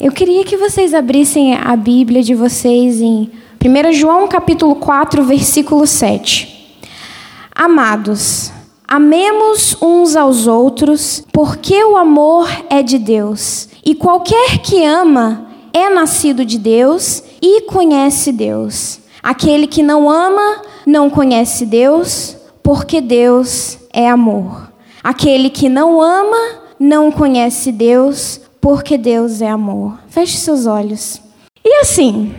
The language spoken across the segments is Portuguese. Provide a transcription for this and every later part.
Eu queria que vocês abrissem a Bíblia de vocês em 1 João capítulo 4, versículo 7. Amados, amemos uns aos outros, porque o amor é de Deus. E qualquer que ama é nascido de Deus e conhece Deus. Aquele que não ama não conhece Deus, porque Deus é amor. Aquele que não ama não conhece Deus, porque Deus é amor. Feche seus olhos. E assim,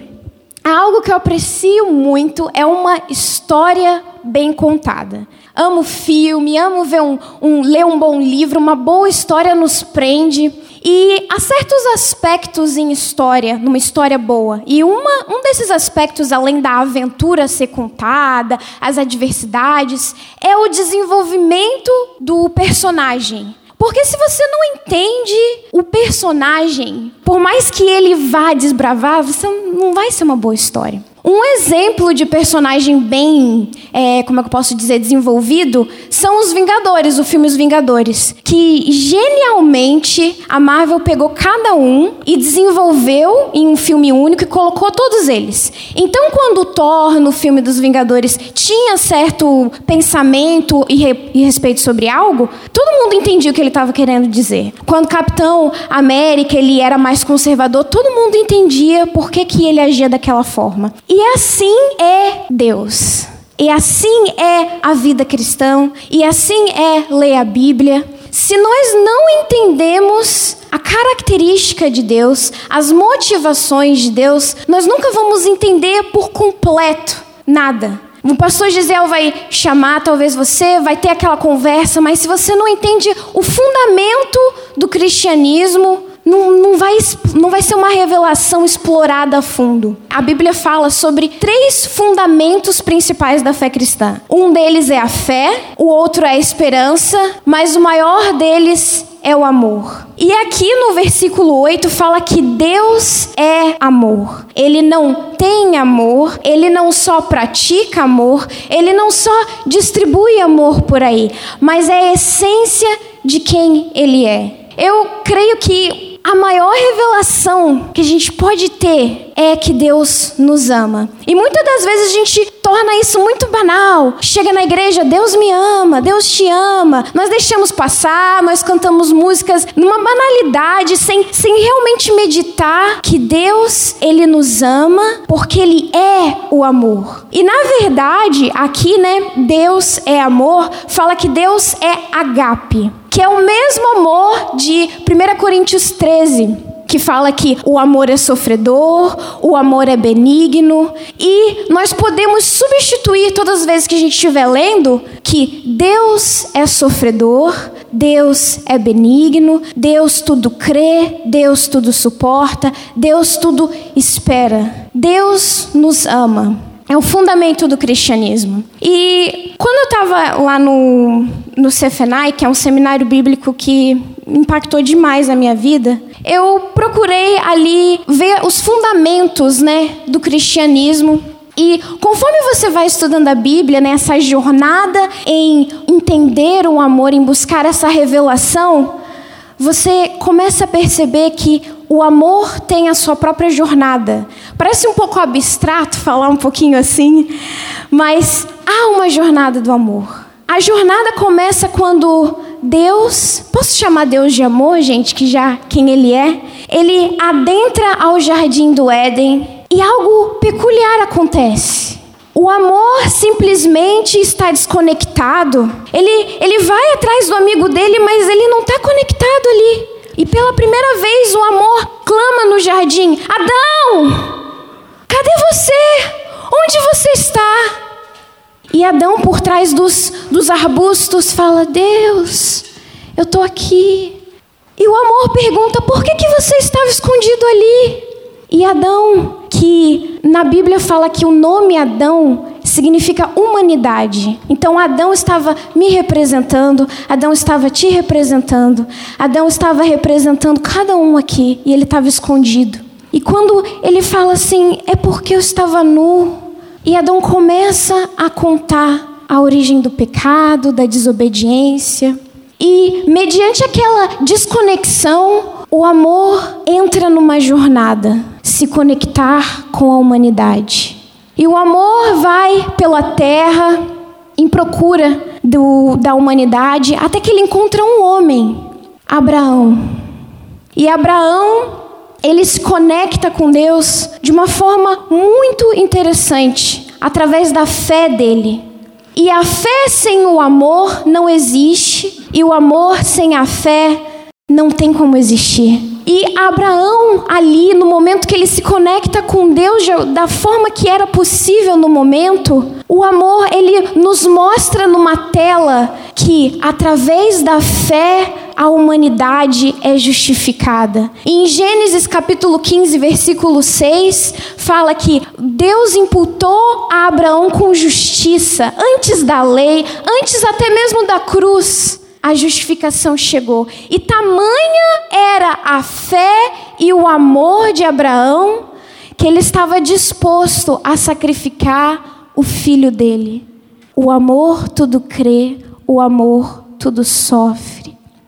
algo que eu aprecio muito é uma história bem contada. Amo filme, amo ver um, um, ler um bom livro, uma boa história nos prende. E há certos aspectos em história, numa história boa. E uma, um desses aspectos, além da aventura ser contada, as adversidades, é o desenvolvimento do personagem. Porque se você não entende o personagem, por mais que ele vá desbravar, você não vai ser uma boa história. Um exemplo de personagem bem, é, como é que eu posso dizer, desenvolvido, são os Vingadores, o filme Os Vingadores. Que genialmente a Marvel pegou cada um e desenvolveu em um filme único e colocou todos eles. Então, quando o Thor, no filme dos Vingadores, tinha certo pensamento e, re, e respeito sobre algo, todo mundo entendia o que ele estava querendo dizer. Quando Capitão América ele era mais conservador, todo mundo entendia por que, que ele agia daquela forma. E assim é Deus. E assim é a vida cristã. E assim é ler a Bíblia. Se nós não entendemos a característica de Deus, as motivações de Deus, nós nunca vamos entender por completo nada. O pastor Gisel vai chamar, talvez você, vai ter aquela conversa, mas se você não entende o fundamento do cristianismo, não, não, vai, não vai ser uma revelação explorada a fundo. A Bíblia fala sobre três fundamentos principais da fé cristã. Um deles é a fé, o outro é a esperança, mas o maior deles é o amor. E aqui no versículo 8 fala que Deus é amor. Ele não tem amor, ele não só pratica amor, ele não só distribui amor por aí, mas é a essência de quem ele é. Eu creio que a maior revelação que a gente pode ter é que Deus nos ama. E muitas das vezes a gente torna isso muito banal. Chega na igreja, Deus me ama, Deus te ama. Nós deixamos passar, nós cantamos músicas numa banalidade, sem, sem realmente meditar que Deus, Ele nos ama porque Ele é o amor. E na verdade, aqui, né, Deus é amor, fala que Deus é agape que é o mesmo amor de 1 Coríntios 13, que fala que o amor é sofredor, o amor é benigno, e nós podemos substituir todas as vezes que a gente estiver lendo que Deus é sofredor, Deus é benigno, Deus tudo crê, Deus tudo suporta, Deus tudo espera. Deus nos ama. É o fundamento do cristianismo. E quando eu estava lá no, no Cefenai, que é um seminário bíblico que impactou demais a minha vida, eu procurei ali ver os fundamentos né, do cristianismo. E conforme você vai estudando a Bíblia, né, jornada em entender o amor, em buscar essa revelação, você começa a perceber que o amor tem a sua própria jornada. Parece um pouco abstrato falar um pouquinho assim, mas há uma jornada do amor. A jornada começa quando Deus, posso chamar Deus de amor, gente, que já quem ele é, ele adentra ao jardim do Éden e algo peculiar acontece. O amor simplesmente está desconectado. Ele, ele vai atrás do amigo dele, mas ele não está conectado ali. E pela primeira vez o amor clama no jardim: Adão, E Adão, por trás dos, dos arbustos, fala: Deus, eu estou aqui. E o amor pergunta: Por que, que você estava escondido ali? E Adão, que na Bíblia fala que o nome Adão significa humanidade. Então Adão estava me representando, Adão estava te representando, Adão estava representando cada um aqui e ele estava escondido. E quando ele fala assim, é porque eu estava nu. E Adão começa a contar a origem do pecado, da desobediência. E mediante aquela desconexão, o amor entra numa jornada, se conectar com a humanidade. E o amor vai pela terra em procura do, da humanidade até que ele encontra um homem, Abraão. E Abraão, ele se conecta com Deus de uma forma muito interessante, através da fé dele. E a fé sem o amor não existe, e o amor sem a fé não tem como existir. E Abraão, ali, no momento que ele se conecta com Deus da forma que era possível no momento, o amor, ele nos mostra numa tela que, através da fé, a humanidade é justificada. Em Gênesis capítulo 15, versículo 6, fala que Deus imputou a Abraão com justiça, antes da lei, antes até mesmo da cruz a justificação chegou. E tamanha era a fé e o amor de Abraão que ele estava disposto a sacrificar o filho dele. O amor tudo crê, o amor tudo sofre.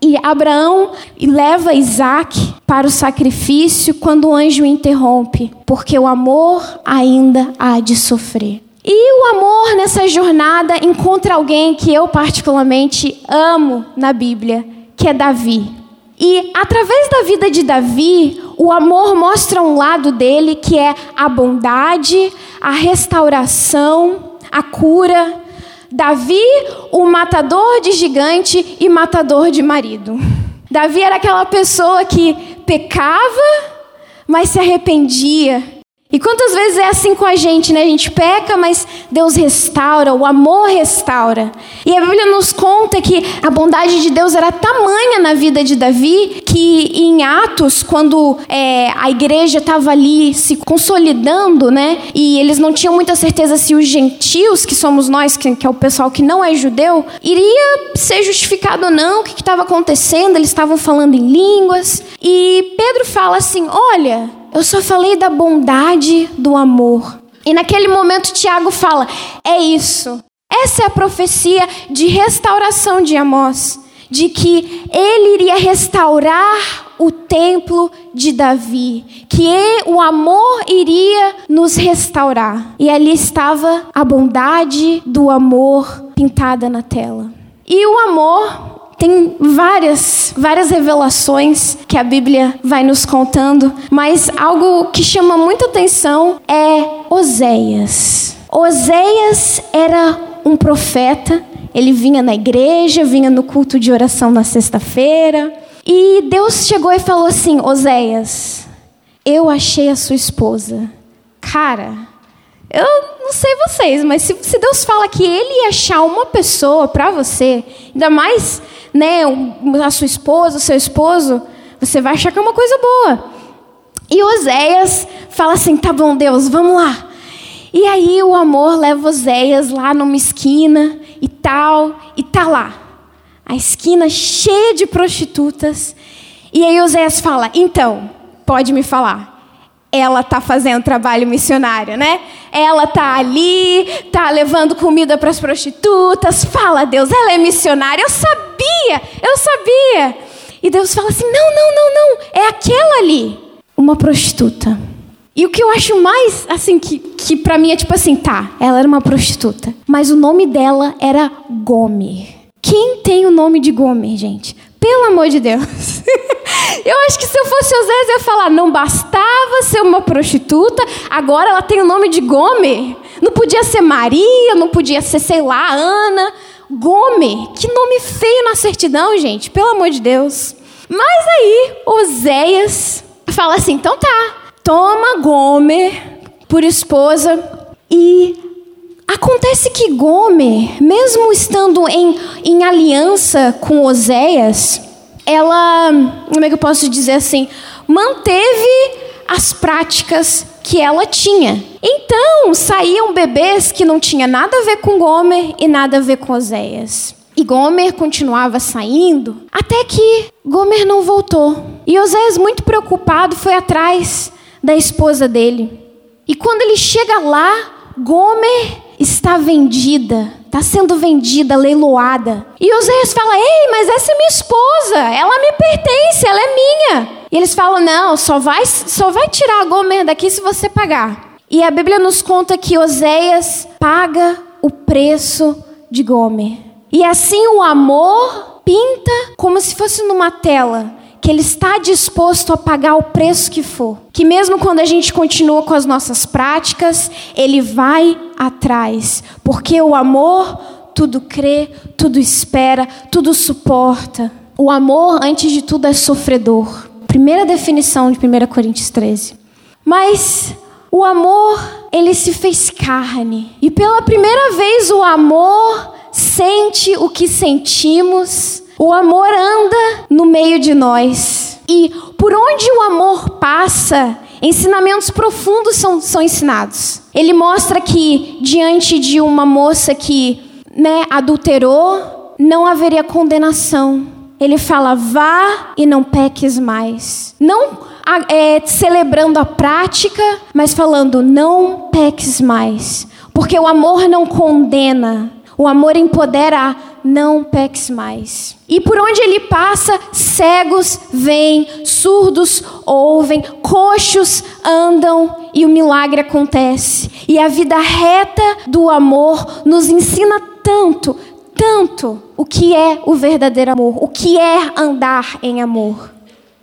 E Abraão leva Isaac para o sacrifício quando o anjo interrompe, porque o amor ainda há de sofrer. E o amor nessa jornada encontra alguém que eu particularmente amo na Bíblia, que é Davi. E através da vida de Davi, o amor mostra um lado dele que é a bondade, a restauração, a cura. Davi, o matador de gigante e matador de marido. Davi era aquela pessoa que pecava, mas se arrependia e quantas vezes é assim com a gente, né? A gente peca, mas Deus restaura, o amor restaura. E a Bíblia nos conta que a bondade de Deus era tamanha na vida de Davi que em Atos, quando é, a igreja estava ali se consolidando, né? E eles não tinham muita certeza se os gentios, que somos nós, que, que é o pessoal que não é judeu, iria ser justificado ou não, o que estava acontecendo, eles estavam falando em línguas. E Pedro fala assim: olha. Eu só falei da bondade do amor. E naquele momento Tiago fala: é isso. Essa é a profecia de restauração de Amós, de que ele iria restaurar o templo de Davi, que o amor iria nos restaurar. E ali estava a bondade do amor pintada na tela. E o amor tem várias, várias revelações que a Bíblia vai nos contando, mas algo que chama muita atenção é Oséias. Oséias era um profeta, ele vinha na igreja, vinha no culto de oração na sexta-feira, e Deus chegou e falou assim: Oséias, eu achei a sua esposa. Cara, eu não sei vocês, mas se, se Deus fala que Ele ia achar uma pessoa para você, ainda mais né, a sua esposa, o seu esposo, você vai achar que é uma coisa boa. E Oséias fala assim: tá bom, Deus, vamos lá. E aí o amor leva Oséias lá numa esquina e tal, e tá lá. A esquina cheia de prostitutas. E aí Oséias fala: então, pode me falar ela está fazendo trabalho missionário, né? Ela está ali, está levando comida para as prostitutas. Fala, Deus, ela é missionária. Eu sabia, eu sabia. E Deus fala assim: não, não, não, não, é aquela ali, uma prostituta. E o que eu acho mais, assim, que, que para mim é tipo assim, tá, ela era uma prostituta, mas o nome dela era Gomer. Quem tem o nome de Gomer, gente? Pelo amor de Deus. eu acho que se eu fosse Osés, eu ia falar: não bastava ser uma prostituta, agora ela tem o nome de Gomer. Não podia ser Maria, não podia ser, sei lá, Ana. Gomer. Que nome feio na certidão, gente. Pelo amor de Deus. Mas aí, Oséias fala assim: então tá, toma Gomer por esposa e Acontece que Gomer, mesmo estando em, em aliança com Oséias, ela, como é que eu posso dizer assim, manteve as práticas que ela tinha. Então, saíam bebês que não tinha nada a ver com Gomer e nada a ver com Oséias. E Gomer continuava saindo até que Gomer não voltou. E Oséias, muito preocupado, foi atrás da esposa dele. E quando ele chega lá, Gomer está vendida, está sendo vendida, leiloada. E Oséias fala: Ei, mas essa é minha esposa, ela me pertence, ela é minha. E eles falam: não, só vai, só vai tirar a Gomer daqui se você pagar. E a Bíblia nos conta que Oséias paga o preço de Gomer. E assim o amor pinta como se fosse numa tela que ele está disposto a pagar o preço que for. Que mesmo quando a gente continua com as nossas práticas, ele vai atrás, porque o amor tudo crê, tudo espera, tudo suporta. O amor, antes de tudo, é sofredor. Primeira definição de 1 Coríntios 13. Mas o amor, ele se fez carne. E pela primeira vez o amor sente o que sentimos o amor anda no meio de nós. E por onde o amor passa, ensinamentos profundos são, são ensinados. Ele mostra que, diante de uma moça que né, adulterou, não haveria condenação. Ele fala: vá e não peques mais. Não é, celebrando a prática, mas falando: não peques mais. Porque o amor não condena, o amor empodera não peques mais. E por onde ele passa, cegos vêm, surdos ouvem, coxos andam e o milagre acontece. E a vida reta do amor nos ensina tanto, tanto o que é o verdadeiro amor, o que é andar em amor.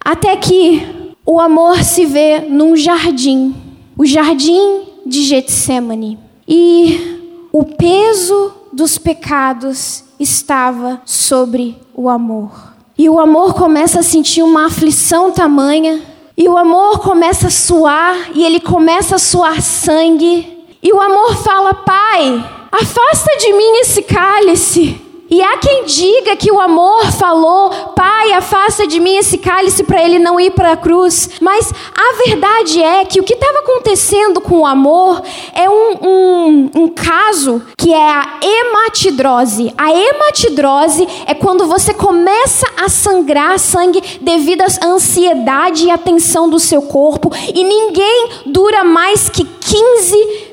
Até que o amor se vê num jardim, o jardim de Getsemane. E o peso dos pecados estava sobre o amor. E o amor começa a sentir uma aflição tamanha, e o amor começa a suar, e ele começa a suar sangue. E o amor fala: Pai, afasta de mim esse cálice. E há quem diga que o amor falou, Pai, afasta de mim esse cálice para ele não ir para a cruz. Mas a verdade é que o que estava acontecendo com o amor é um, um, um caso que é a hematidrose. A hematidrose é quando você começa a sangrar sangue devido à ansiedade e à tensão do seu corpo. E ninguém dura mais que 15 minutos.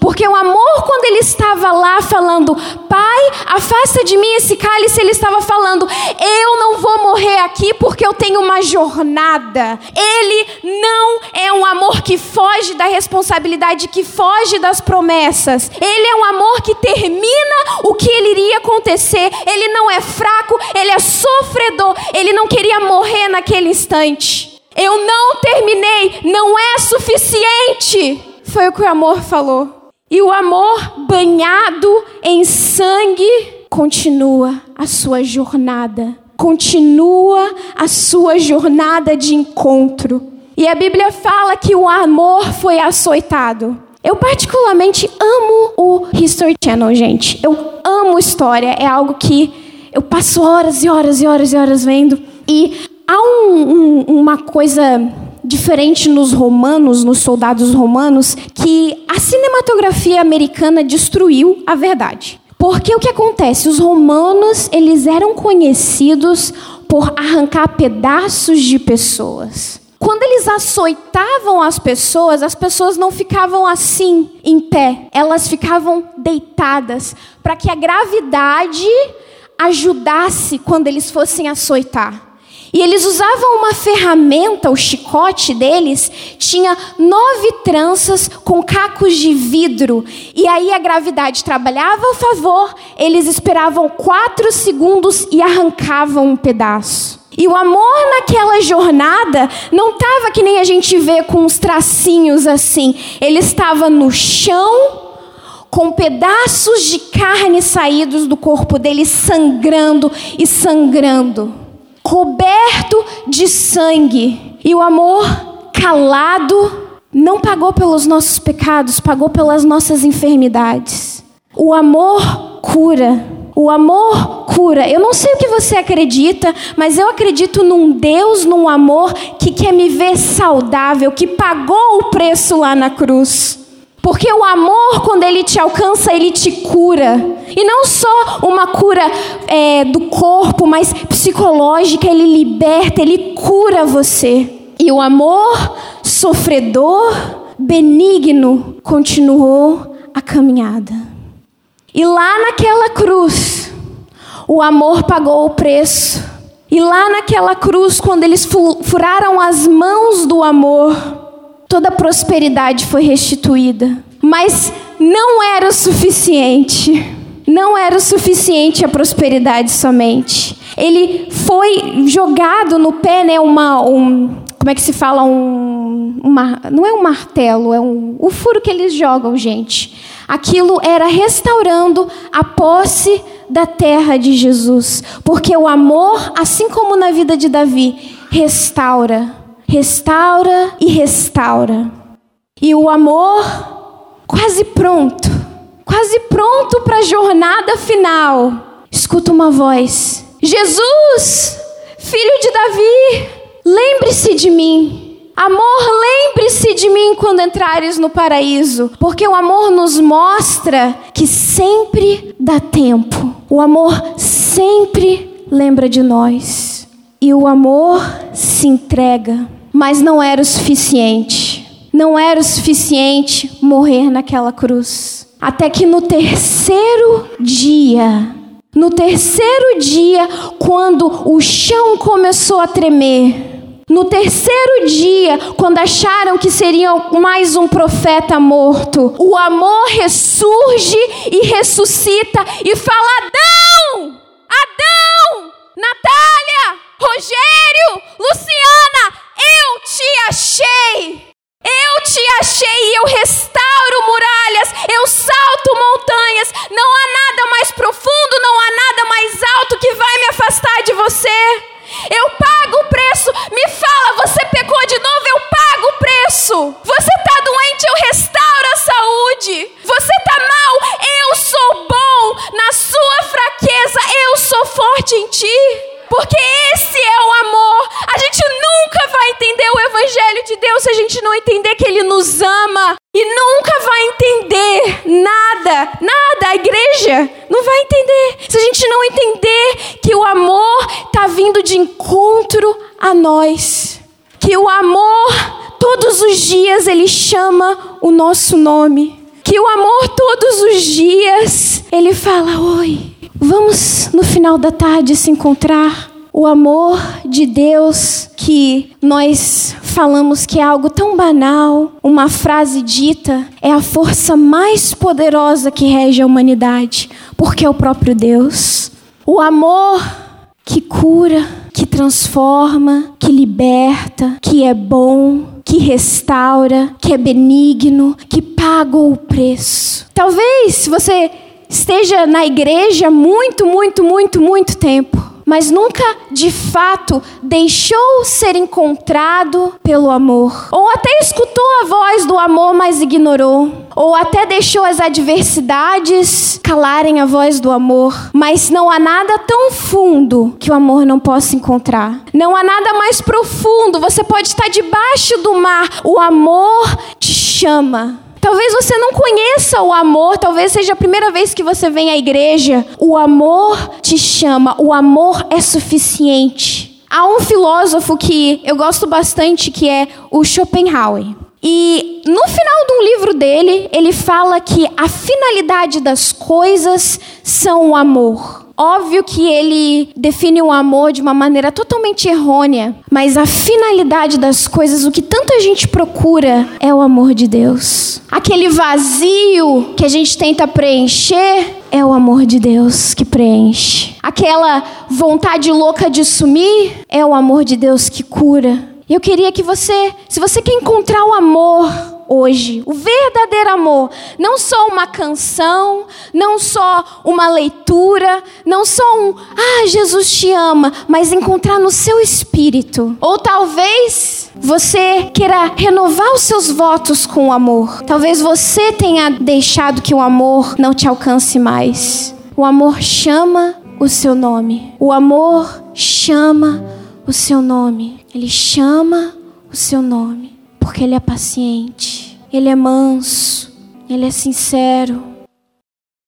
Porque o amor, quando ele estava lá falando, Pai, afasta de mim esse cálice, ele estava falando: Eu não vou morrer aqui porque eu tenho uma jornada. Ele não é um amor que foge da responsabilidade, que foge das promessas. Ele é um amor que termina o que ele iria acontecer. Ele não é fraco, ele é sofredor. Ele não queria morrer naquele instante. Eu não terminei, não é suficiente. Foi o que o amor falou. E o amor banhado em sangue continua a sua jornada, continua a sua jornada de encontro. E a Bíblia fala que o amor foi açoitado. Eu particularmente amo o History Channel, gente. Eu amo história, é algo que eu passo horas e horas e horas e horas vendo. E há um, um, uma coisa diferente nos romanos, nos soldados romanos, que a cinematografia americana destruiu a verdade. Porque o que acontece? Os romanos, eles eram conhecidos por arrancar pedaços de pessoas. Quando eles açoitavam as pessoas, as pessoas não ficavam assim, em pé, elas ficavam deitadas, para que a gravidade ajudasse quando eles fossem açoitar. E eles usavam uma ferramenta, o chicote deles tinha nove tranças com cacos de vidro. E aí a gravidade trabalhava a favor, eles esperavam quatro segundos e arrancavam um pedaço. E o amor naquela jornada não estava que nem a gente vê com uns tracinhos assim. Ele estava no chão, com pedaços de carne saídos do corpo dele, sangrando e sangrando coberto de sangue. E o amor calado não pagou pelos nossos pecados, pagou pelas nossas enfermidades. O amor cura. O amor cura. Eu não sei o que você acredita, mas eu acredito num Deus, num amor que quer me ver saudável, que pagou o preço lá na cruz. Porque o amor, quando ele te alcança, ele te cura. E não só uma cura é, do corpo, mas psicológica, ele liberta, ele cura você. E o amor sofredor, benigno, continuou a caminhada. E lá naquela cruz, o amor pagou o preço. E lá naquela cruz, quando eles furaram as mãos do amor, toda a prosperidade foi restituída. Mas não era o suficiente. Não era o suficiente a prosperidade somente. Ele foi jogado no pé, né? Uma, um, como é que se fala? Um, uma, não é um martelo, é um, o furo que eles jogam, gente. Aquilo era restaurando a posse da terra de Jesus. Porque o amor, assim como na vida de Davi, restaura, restaura e restaura. E o amor, quase pronto, quase pronto para a jornada final, escuta uma voz: Jesus, filho de Davi, lembre-se de mim. Amor, lembre-se de mim quando entrares no paraíso, porque o amor nos mostra que sempre dá tempo. O amor sempre lembra de nós. E o amor se entrega, mas não era o suficiente. Não era o suficiente morrer naquela cruz. Até que no terceiro dia, no terceiro dia, quando o chão começou a tremer, no terceiro dia, quando acharam que seria mais um profeta morto, o amor ressurge e ressuscita e fala: Adão! Adão! Natália! Rogério! Luciana! Eu te achei! Eu te achei e eu restauro muralhas, eu salto montanhas. Não há entender que o amor está vindo de encontro a nós. Que o amor, todos os dias, ele chama o nosso nome. Que o amor, todos os dias, ele fala: Oi, Vamos no final da tarde se encontrar. O amor de Deus que nós falamos que é algo tão banal, uma frase dita, é a força mais poderosa que rege a humanidade, porque é o próprio Deus. O amor que cura, que transforma, que liberta, que é bom, que restaura, que é benigno, que pagou o preço. Talvez você esteja na igreja muito, muito, muito, muito tempo, mas nunca de fato deixou ser encontrado pelo amor, ou até escutou a voz do amor, mas ignorou, ou até deixou as adversidades calarem a voz do amor, mas não há nada tão fundo que o amor não possa encontrar. Não há nada mais profundo. Você pode estar debaixo do mar, o amor te chama. Talvez você não conheça o amor, talvez seja a primeira vez que você vem à igreja. O amor te chama, o amor é suficiente. Há um filósofo que eu gosto bastante que é o Schopenhauer. E no final de um livro dele, ele fala que a finalidade das coisas são o amor. Óbvio que ele define o amor de uma maneira totalmente errônea, mas a finalidade das coisas, o que tanta gente procura, é o amor de Deus. Aquele vazio que a gente tenta preencher é o amor de Deus que preenche. Aquela vontade louca de sumir é o amor de Deus que cura. Eu queria que você, se você quer encontrar o hoje, o verdadeiro amor, não só uma canção, não só uma leitura, não só um ah, Jesus te ama, mas encontrar no seu espírito. Ou talvez você queira renovar os seus votos com o amor. Talvez você tenha deixado que o amor não te alcance mais. O amor chama o seu nome. O amor chama o seu nome. Ele chama o seu nome porque ele é paciente. Ele é manso, ele é sincero,